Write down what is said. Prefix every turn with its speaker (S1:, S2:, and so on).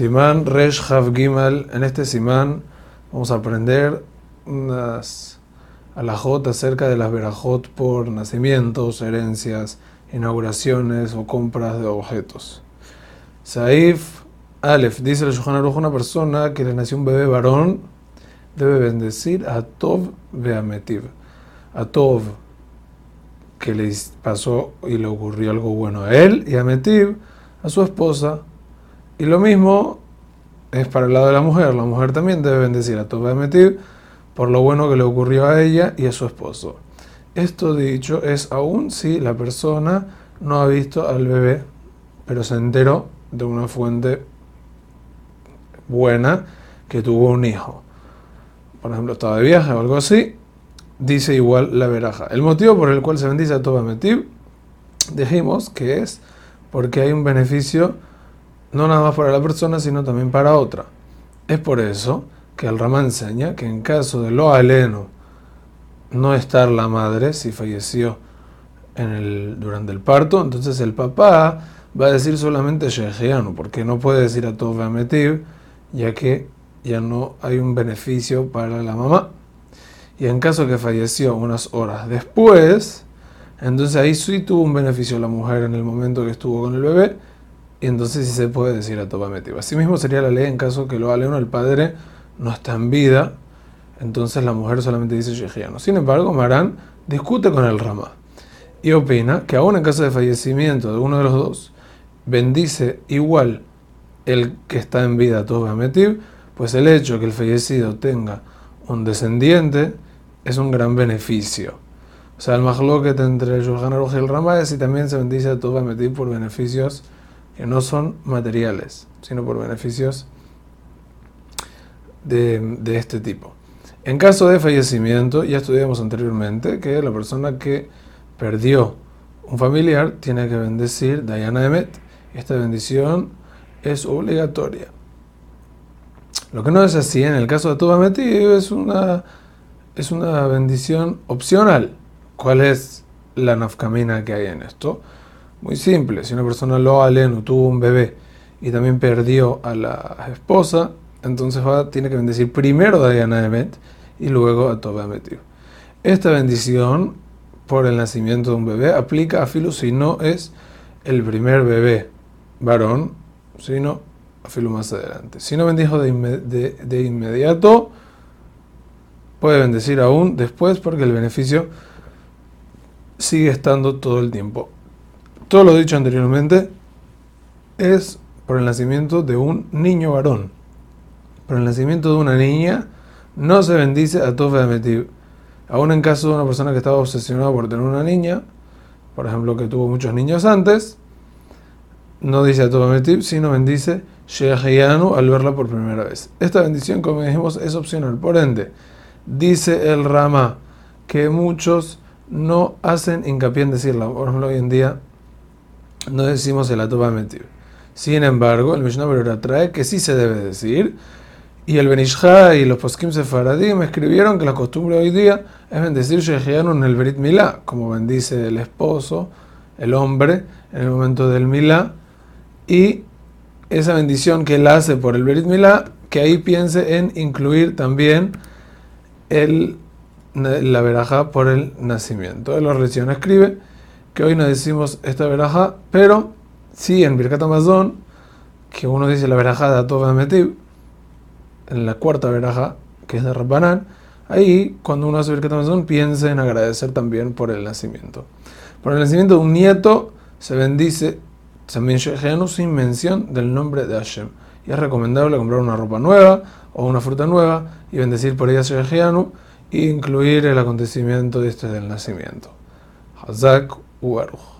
S1: Simán Resh Hav Gimal. En este Simán vamos a aprender unas alajot acerca de las verajot por nacimientos, herencias, inauguraciones o compras de objetos. Saif Aleph dice el Shulchan Aruch, una persona que le nació un bebé varón debe bendecir a Tov Beametiv. A Tov que le pasó y le ocurrió algo bueno a él y a Metiv, a su esposa. Y lo mismo es para el lado de la mujer. La mujer también debe bendecir a Tov Beametiv por lo bueno que le ocurrió a ella y a su esposo. Esto dicho es aún si la persona no ha visto al bebé, pero se enteró de una fuente buena que tuvo un hijo. Por ejemplo, estaba de viaje o algo así, dice igual la veraja. El motivo por el cual se bendice a Toba Metib, dijimos que es porque hay un beneficio no nada más para la persona, sino también para otra. Es por eso que el Rama enseña que en caso de lo aleno no estar la madre, si falleció en el, durante el parto, entonces el papá va a decir solamente Sheheanu, porque no puede decir a Toba Metib, ya que ya no hay un beneficio para la mamá. Y en caso que falleció unas horas después, entonces ahí sí tuvo un beneficio la mujer en el momento que estuvo con el bebé, y entonces sí se puede decir a Toba Metib. Asimismo sería la ley en caso que lo aleno el padre no está en vida, entonces la mujer solamente dice Sheheanu. Sin embargo, Marán discute con el Rama y opina que aún en caso de fallecimiento de uno de los dos, bendice igual el que está en vida todo Metiv, pues el hecho que el fallecido tenga un descendiente es un gran beneficio. O sea, el mahloket entre el Shulchan y el Rama es y también se bendice a por beneficios que no son materiales, sino por beneficios de, este tipo. En caso de fallecimiento, ya estudiamos anteriormente que la persona que perdió un familiar tiene que bendecir Dayana Emet. Esta bendición es obligatoria. Lo que no es así en el caso de Tuba es una, es una bendición opcional. ¿Cuál es la nafkamina que hay en esto? Muy simple, si una persona lo aleno tuvo un bebé y también perdió a la esposa, entonces va, tiene que bendecir primero a Diana Emet y luego a Toba Esta bendición por el nacimiento de un bebé aplica a Filo si no es el primer bebé varón sino a filo más adelante. Si no bendijo de, de, inmediato, puede bendecir aún después porque el beneficio sigue estando todo el tiempo. Todo lo dicho anteriormente es por el nacimiento de un niño varón. Por el nacimiento de una niña no se bendice a Tofe de Aún en caso de una persona que estaba obsesionada por tener una niña, por ejemplo que tuvo muchos niños antes, no dice a todo sino bendice Shehayanu al verla por primera vez. Esta bendición, como dijimos, es opcional. Por ende, dice el Rama que muchos no hacen hincapié en decirla. Por ejemplo, hoy en día no decimos el Atoba Metiv. Sin embargo, el Mishnah Berura trae que sí se debe decir. Y el Benishá y los Poskim Sefaradim escribieron que la costumbre hoy día es bendecir en el Berit Milá, como bendice el esposo, el hombre, en el momento del Milá y esa bendición que él hace por el Berit Milá, que ahí piense en incluir también el, la veraja por el nacimiento. El Orleción escribe que hoy no decimos esta veraja, pero sí en Birkat Amazon, que uno dice la veraja de Atov Metiv, en la cuarta veraja, que es de Rabbanán, ahí cuando uno hace Birkat Amazon piensa en agradecer también por el nacimiento. Por el nacimiento de un nieto se bendice también sin mención del nombre de Hashem. Y es recomendable comprar una ropa nueva o una fruta nueva y bendecir por ella Shehenu e incluir el acontecimiento de este del nacimiento. Hazak Uaruj.